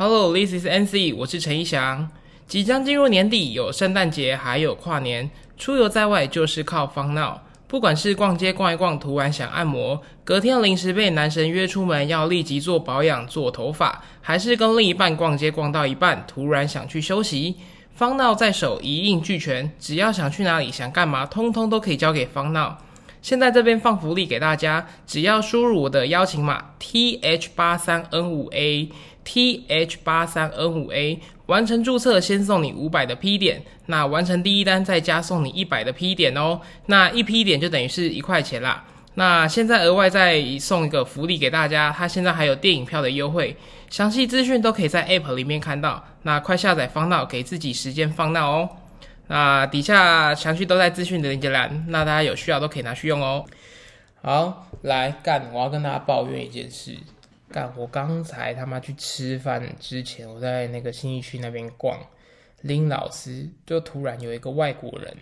Hello, this is NC，我是陈一翔。即将进入年底，有圣诞节，还有跨年，出游在外就是靠方闹。不管是逛街逛一逛，突然想按摩，隔天临时被男神约出门要立即做保养、做头发，还是跟另一半逛街逛到一半，突然想去休息，方闹在手一应俱全，只要想去哪里、想干嘛，通通都可以交给方闹。现在这边放福利给大家，只要输入我的邀请码 T H 八三 N 五 A T H 八三 N 五 A，完成注册先送你五百的 P 点，那完成第一单再加送你一百的 P 点哦，那一 P 点就等于是一块钱啦。那现在额外再送一个福利给大家，它现在还有电影票的优惠，详细资讯都可以在 App 里面看到。那快下载放闹，给自己时间放闹哦。那底下详细都在资讯的链接栏，那大家有需要都可以拿去用哦。好，来干！我要跟大家抱怨一件事。干！我刚才他妈去吃饭之前，我在那个新义区那边逛，林老师就突然有一个外国人，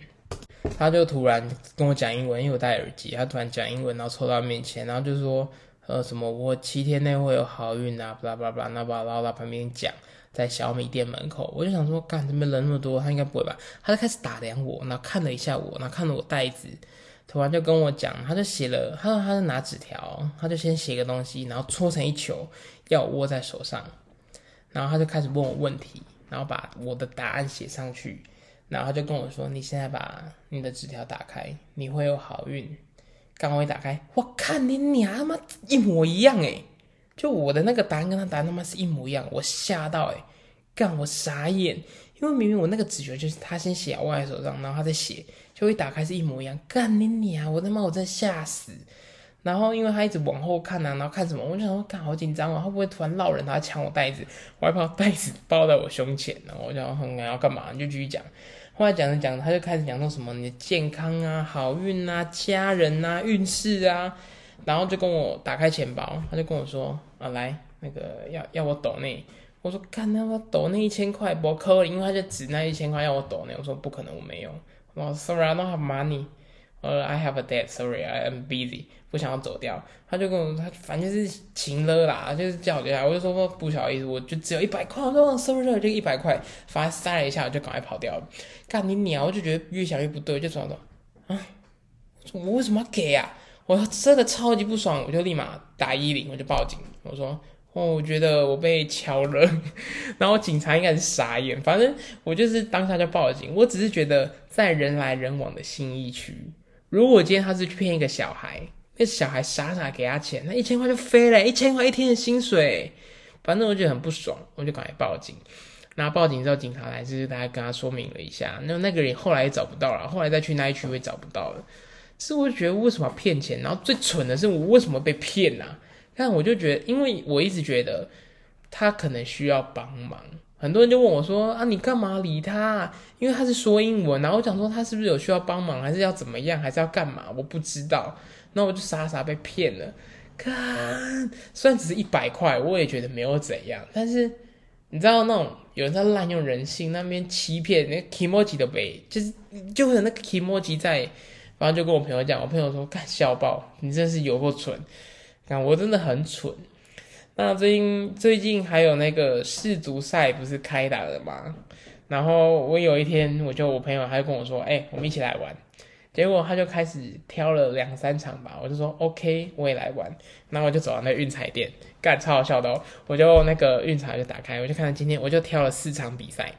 他就突然跟我讲英文，因为我戴耳机，他突然讲英文，然后凑到面前，然后就说，呃，什么我七天内会有好运啊，巴拉巴拉，那巴拉拉旁边讲。在小米店门口，我就想说，干，怎么人那么多？他应该不会吧？他就开始打量我，然后看了一下我，然后看了我袋子，突然就跟我讲，他就写了，他说他是拿纸条，他就先写个东西，然后搓成一球，要我握在手上，然后他就开始问我问题，然后把我的答案写上去，然后他就跟我说，你现在把你的纸条打开，你会有好运。刚我一打开，我看你娘妈一模一样诶。就我的那个答案跟他答案他妈是一模一样，我吓到哎，干我傻眼，因为明明我那个直觉就是他先写握在手上，然后他再写，就会打开是一模一样，干你你啊！我他妈我真吓死。然后因为他一直往后看啊，然后看什么，我就想说干好紧张啊，会不会突然闹人，他抢我袋子，我还把袋子包在我胸前，然后我想很要干嘛，你就继续讲。后来讲着讲着，他就开始讲说什么你的健康啊、好运啊、家人啊、运势啊。然后就跟我打开钱包，他就跟我说：“啊，来，那个要要我抖那。”我说：“干他妈抖那一千块不可能，因为他就指那一千块要我抖呢。”我说：“不可能，我没有。”我说：“Sorry，I don't have money。”呃，I have a debt. Sorry，I am busy。不想要走掉。他就跟我他反正就是情了啦，就是叫我下我就说不好意思，我就只有一百块。我说 Sorry，Sorry，就一百块。”反正塞了一下，我就赶快跑掉了。干你鸟！我就觉得越想越不对，就想说：“啊，我为什么要给啊？”我真的超级不爽，我就立马打一零，我就报警。我说，哦，我觉得我被敲了，然后警察应该是傻眼。反正我就是当下就报警。我只是觉得在人来人往的新义区，如果今天他是去骗一个小孩，那小孩傻傻给他钱，那一千块就飞了，一千块一天的薪水。反正我觉得很不爽，我就赶快报警。那报警之后，警察来就是大家跟他说明了一下，那那个人后来也找不到了，后来再去那一区也找不到了。是我觉得为什么要骗钱，然后最蠢的是我为什么被骗呢？但我就觉得，因为我一直觉得他可能需要帮忙，很多人就问我说啊，你干嘛理他？因为他是说英文，然后我讲说他是不是有需要帮忙，还是要怎么样，还是要干嘛？我不知道，那我就傻傻被骗了。看，虽然只是一百块，我也觉得没有怎样，但是你知道那种有人在滥用人性，那边欺骗那个 emoji 的呗，就是就会有那个 emoji 在。然后就跟我朋友讲，我朋友说：“干笑爆，你真是有够蠢！看我真的很蠢。”那最近最近还有那个世足赛不是开打了吗？然后我有一天，我就我朋友他就跟我说：“哎，我们一起来玩。”结果他就开始挑了两三场吧，我就说：“OK，我也来玩。”然后我就走到那运彩店，干超好笑的哦！我就那个运彩就打开，我就看到今天我就挑了四场比赛。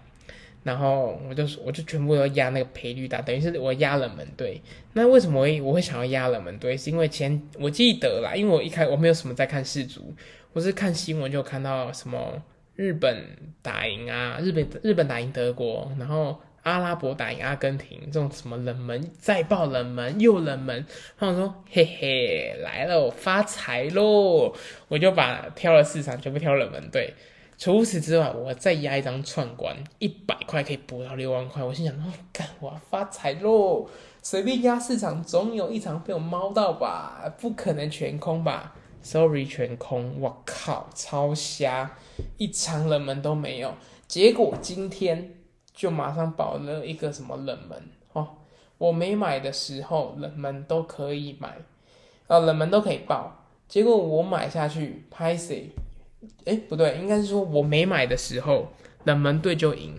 然后我就我就全部都压那个赔率大，等于是我压冷门队。那为什么我我会想要压冷门队？是因为前我记得啦，因为我一开我没有什么在看世足，我是看新闻就看到什么日本打赢啊，日本日本打赢德国，然后阿拉伯打赢阿根廷，这种什么冷门再爆冷门又冷门，他们说嘿嘿来了我发财喽，我就把挑了四场全部挑冷门队。除此之外，我再压一张串关，一百块可以补到六万块。我心想，哦，干，我要发财喽！随便压四场，总有一场被我猫到吧？不可能全空吧？Sorry，全空！我靠，超瞎，一场冷门都没有。结果今天就马上保了一个什么冷门哦？我没买的时候，冷门都可以买，呃，冷门都可以报。结果我买下去，拍谁？哎，不对，应该是说我没买的时候，冷门队就赢；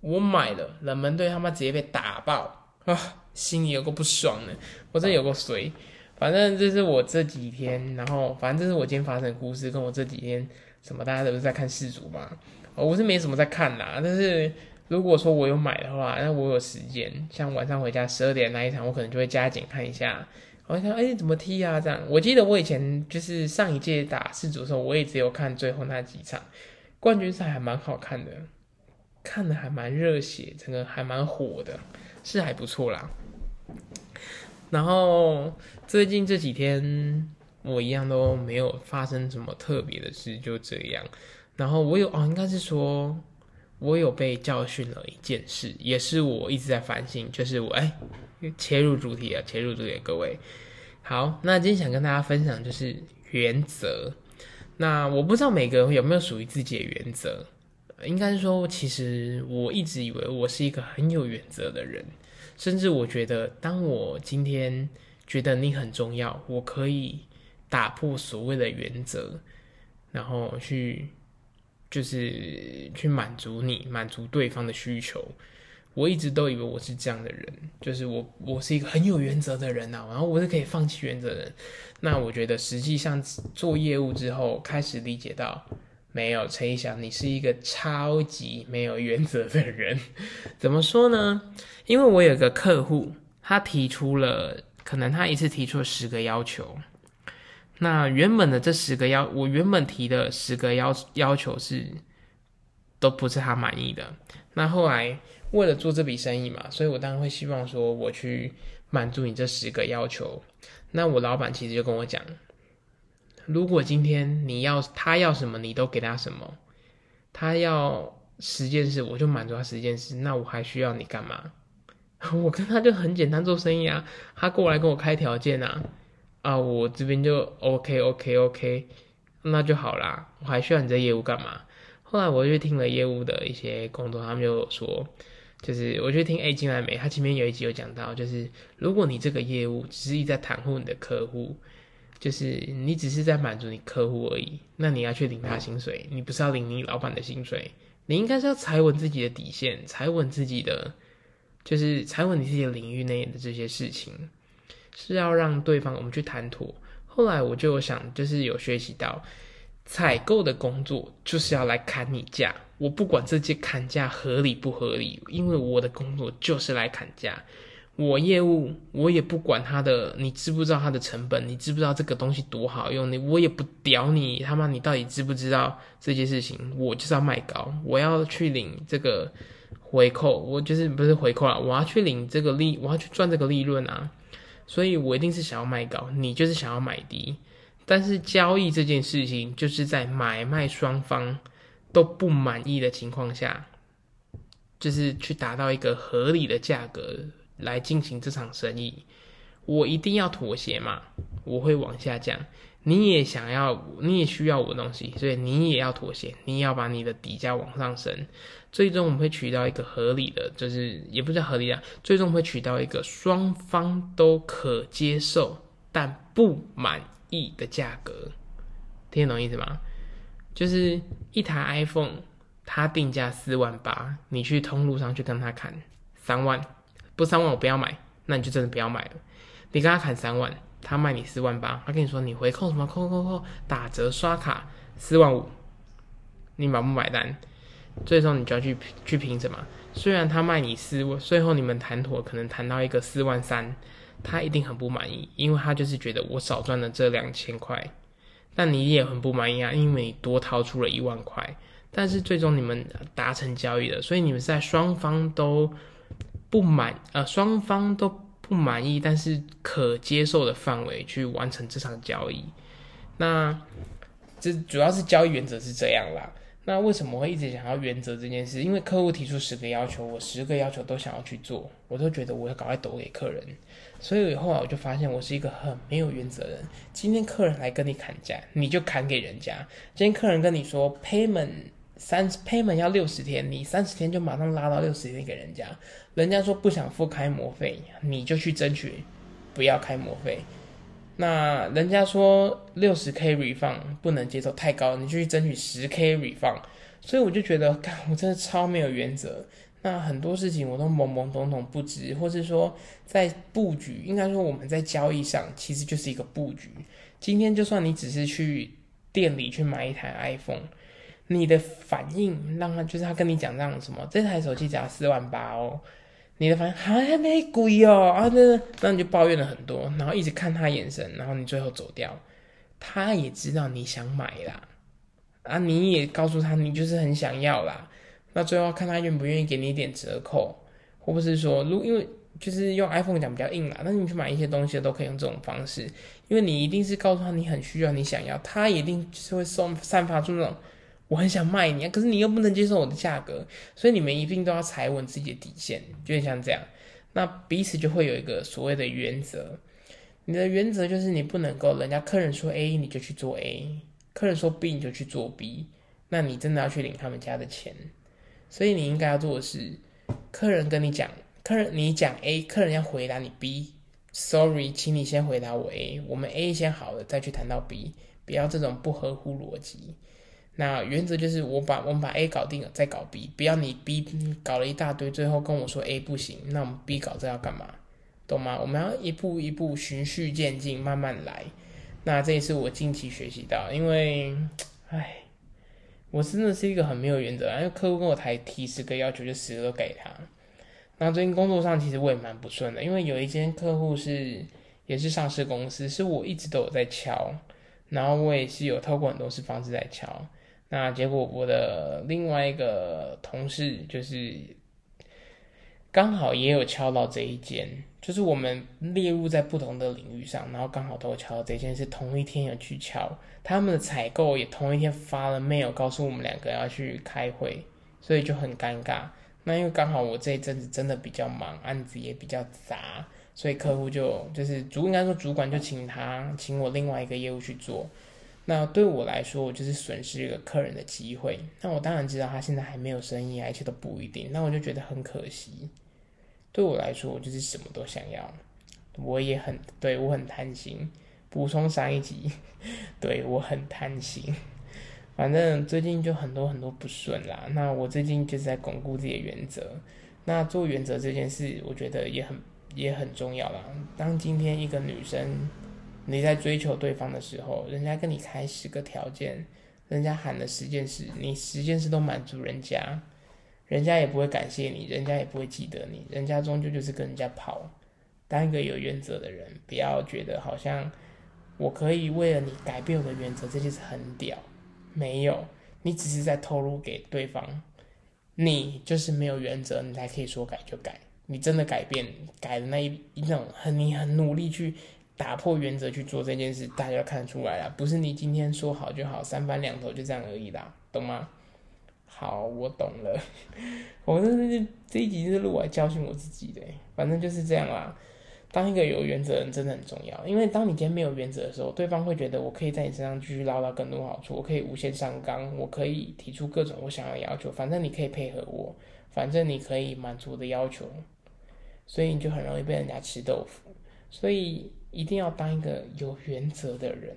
我买了，冷门队他妈直接被打爆啊，心里有个不爽的，我真有个谁。反正这是我这几天，然后反正这是我今天发生的故事，跟我这几天什么，大家都是在看世足嘛，我是没什么在看啦。但是如果说我有买的话，那我有时间，像晚上回家十二点那一场，我可能就会加紧看一下。我想，哎，怎么踢啊？这样，我记得我以前就是上一届打世足的时候，我也只有看最后那几场，冠军赛还蛮好看的，看的还蛮热血，整个还蛮火的，是还不错啦。然后最近这几天，我一样都没有发生什么特别的事，就这样。然后我有哦，应该是说，我有被教训了一件事，也是我一直在反省，就是我哎，切入主题啊，切入主题，各位好。那今天想跟大家分享就是原则。那我不知道每个人有没有属于自己的原则，应该说，其实我一直以为我是一个很有原则的人。甚至我觉得，当我今天觉得你很重要，我可以打破所谓的原则，然后去就是去满足你，满足对方的需求。我一直都以为我是这样的人，就是我我是一个很有原则的人呐，然后我是可以放弃原则的人。那我觉得实际上做业务之后，开始理解到。没有陈一翔，你是一个超级没有原则的人。怎么说呢？因为我有个客户，他提出了，可能他一次提出了十个要求。那原本的这十个要，我原本提的十个要要求是，都不是他满意的。那后来为了做这笔生意嘛，所以我当然会希望说，我去满足你这十个要求。那我老板其实就跟我讲。如果今天你要他要什么，你都给他什么，他要十件事，我就满足他十件事，那我还需要你干嘛？我跟他就很简单做生意啊，他过来跟我开条件啊，啊，我这边就 OK OK OK，那就好啦，我还需要你这业务干嘛？后来我就听了业务的一些工作，他们就说，就是我就听 A 进来没，他前面有一集有讲到，就是如果你这个业务只是一在袒护你的客户。就是你只是在满足你客户而已，那你要去领他薪水，你不是要领你老板的薪水，你应该是要踩稳自己的底线，踩稳自己的，就是踩稳你自己的领域内的这些事情，是要让对方我们去谈妥。后来我就想，就是有学习到，采购的工作就是要来砍你价，我不管这些砍价合理不合理，因为我的工作就是来砍价。我业务，我也不管他的，你知不知道他的成本？你知不知道这个东西多好用？你我也不屌你，他妈你到底知不知道这件事情？我就是要卖高，我要去领这个回扣，我就是不是回扣啊，我要去领这个利，我要去赚这个利润啊，所以我一定是想要卖高，你就是想要买低。但是交易这件事情，就是在买卖双方都不满意的情况下，就是去达到一个合理的价格。来进行这场生意，我一定要妥协嘛？我会往下降，你也想要，你也需要我的东西，所以你也要妥协，你也要把你的底价往上升。最终我们会取到一个合理的，就是也不叫合理啊，最终会取到一个双方都可接受但不满意的价格。听得懂意思吗？就是一台 iPhone，它定价四万八，你去通路上去跟他砍三万。不三万我不要买，那你就真的不要买了。你跟他砍三万，他卖你四万八，他跟你说你回扣什么扣扣扣打折刷卡四万五，你买不买单？最终你就要去去凭什么？虽然他卖你四万，最后你们谈妥可能谈到一个四万三，他一定很不满意，因为他就是觉得我少赚了这两千块，但你也很不满意啊，因为你多掏出了一万块，但是最终你们达成交易了，所以你们在双方都。不满呃，双方都不满意，但是可接受的范围去完成这场交易。那这主要是交易原则是这样啦。那为什么会一直想要原则这件事？因为客户提出十个要求，我十个要求都想要去做，我都觉得我要赶快抖给客人。所以后来我就发现，我是一个很没有原则的人。今天客人来跟你砍价，你就砍给人家。今天客人跟你说 payment。三 payment 要六十天，你三十天就马上拉到六十天给人家，人家说不想付开模费，你就去争取不要开模费。那人家说六十 K refund 不能接受太高，你就去争取十 K refund。所以我就觉得，我真的超没有原则。那很多事情我都懵懵懂懂不知，或是说在布局，应该说我们在交易上其实就是一个布局。今天就算你只是去店里去买一台 iPhone，你的反应让他就是他跟你讲这样什么，这台手机只要四万八哦。你的反应还没贵哦啊，那那你就抱怨了很多，然后一直看他眼神，然后你最后走掉，他也知道你想买啦，啊，你也告诉他你就是很想要啦，那最后看他愿不愿意给你一点折扣，或不是说，如因为就是用 iPhone 讲比较硬啦，但是你去买一些东西都可以用这种方式，因为你一定是告诉他你很需要，你想要，他一定是会送散发出那种。我很想卖你啊，可是你又不能接受我的价格，所以你们一定都要踩稳自己的底线，就像这样。那彼此就会有一个所谓的原则，你的原则就是你不能够人家客人说 A 你就去做 A，客人说 B 你就去做 B，那你真的要去领他们家的钱。所以你应该要做的是，客人跟你讲，客人你讲 A，客人要回答你 B，Sorry，请你先回答我 A，我们 A 先好了再去谈到 B，不要这种不合乎逻辑。那原则就是我把我们把 A 搞定了再搞 B，不要你 B 搞了一大堆，最后跟我说 A 不行，那我们 B 搞这要干嘛？懂吗？我们要一步一步循序渐进，慢慢来。那这也是我近期学习到，因为，唉，我真的是一个很没有原则，因为客户跟我提提十个要求，就十个都给他。那最近工作上其实我也蛮不顺的，因为有一间客户是也是上市公司，是我一直都有在敲，然后我也是有透过很多次方式在敲。那结果，我的另外一个同事就是刚好也有敲到这一间，就是我们列入在不同的领域上，然后刚好都敲到这件是同一天有去敲，他们的采购也同一天发了 mail 告诉我们两个要去开会，所以就很尴尬。那因为刚好我这一阵子真的比较忙，案子也比较杂，所以客户就就是主应该说主管就请他请我另外一个业务去做。那对我来说，我就是损失一个客人的机会。那我当然知道他现在还没有生意，而且都不一定。那我就觉得很可惜。对我来说，我就是什么都想要。我也很对我很贪心。补充上一集，对我很贪心。反正最近就很多很多不顺啦。那我最近就是在巩固自己的原则。那做原则这件事，我觉得也很也很重要啦。当今天一个女生。你在追求对方的时候，人家跟你开十个条件，人家喊了十件事，你十件事都满足人家，人家也不会感谢你，人家也不会记得你，人家终究就是跟人家跑。当一个有原则的人，不要觉得好像我可以为了你改变我的原则，这件事很屌。没有，你只是在透露给对方，你就是没有原则，你才可以说改就改。你真的改变，改的那一一种很你很努力去。打破原则去做这件事，大家看出来了，不是你今天说好就好，三番两头就这样而已啦，懂吗？好，我懂了。我这这这一集是录来教训我自己的，反正就是这样啦。当一个有原则的人真的很重要，因为当你今天没有原则的时候，对方会觉得我可以在你身上继续捞到更多好处，我可以无限上纲，我可以提出各种我想要的要求，反正你可以配合我，反正你可以满足我的要求，所以你就很容易被人家吃豆腐，所以。一定要当一个有原则的人，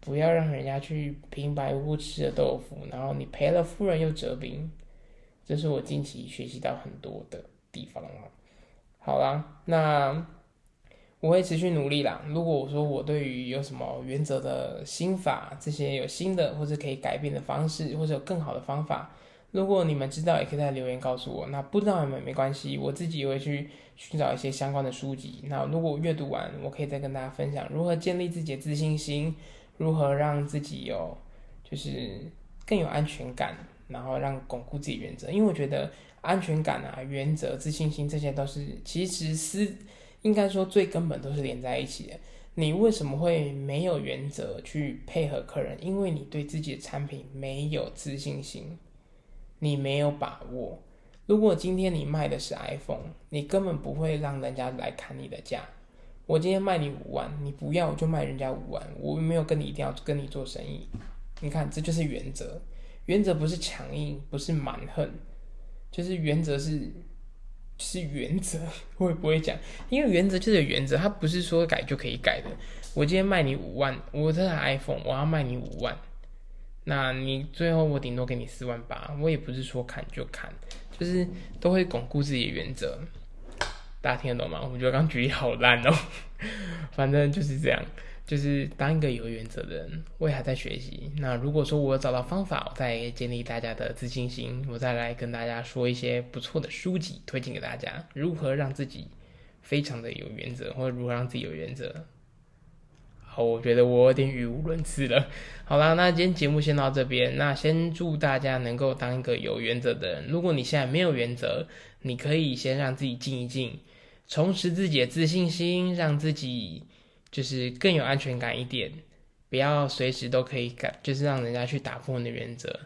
不要让人家去平白无故吃了豆腐，然后你赔了夫人又折兵。这是我近期学习到很多的地方了。好啦，那我会持续努力啦。如果我说我对于有什么原则的心法，这些有新的或者可以改变的方式，或者有更好的方法。如果你们知道，也可以在留言告诉我。那不知道也没关系，我自己也会去寻找一些相关的书籍。那如果我阅读完，我可以再跟大家分享如何建立自己的自信心，如何让自己有就是更有安全感，然后让巩固自己原则。因为我觉得安全感啊、原则、自信心这些都是其实是应该说最根本都是连在一起的。你为什么会没有原则去配合客人？因为你对自己的产品没有自信心。你没有把握。如果今天你卖的是 iPhone，你根本不会让人家来砍你的价。我今天卖你五万，你不要我就卖人家五万，我没有跟你一定要跟你做生意。你看，这就是原则。原则不是强硬，不是蛮横，就是原则是是原则，我也不会讲，因为原则就是原则，它不是说改就可以改的。我今天卖你五万，我这台 iPhone 我要卖你五万，那你最后我顶多给你四万八，我也不是说砍就砍，就是都会巩固自己的原则。大家听得懂吗？我觉得刚举例好烂哦，反正就是这样。就是当一个有原则的人，我也还在学习。那如果说我找到方法，我再建立大家的自信心，我再来跟大家说一些不错的书籍推荐给大家，如何让自己非常的有原则，或者如何让自己有原则。我觉得我有点语无伦次了。好啦，那今天节目先到这边。那先祝大家能够当一个有原则的人。如果你现在没有原则，你可以先让自己静一静，重拾自己的自信心，让自己。就是更有安全感一点，不要随时都可以改，就是让人家去打破你的原则。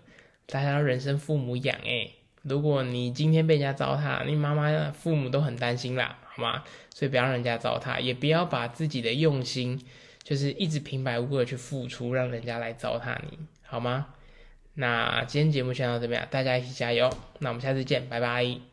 大家人生父母养诶，如果你今天被人家糟蹋，你妈妈、父母都很担心啦，好吗？所以不要让人家糟蹋，也不要把自己的用心，就是一直平白无故的去付出，让人家来糟蹋你，好吗？那今天节目先到这边，大家一起加油。那我们下次见，拜拜。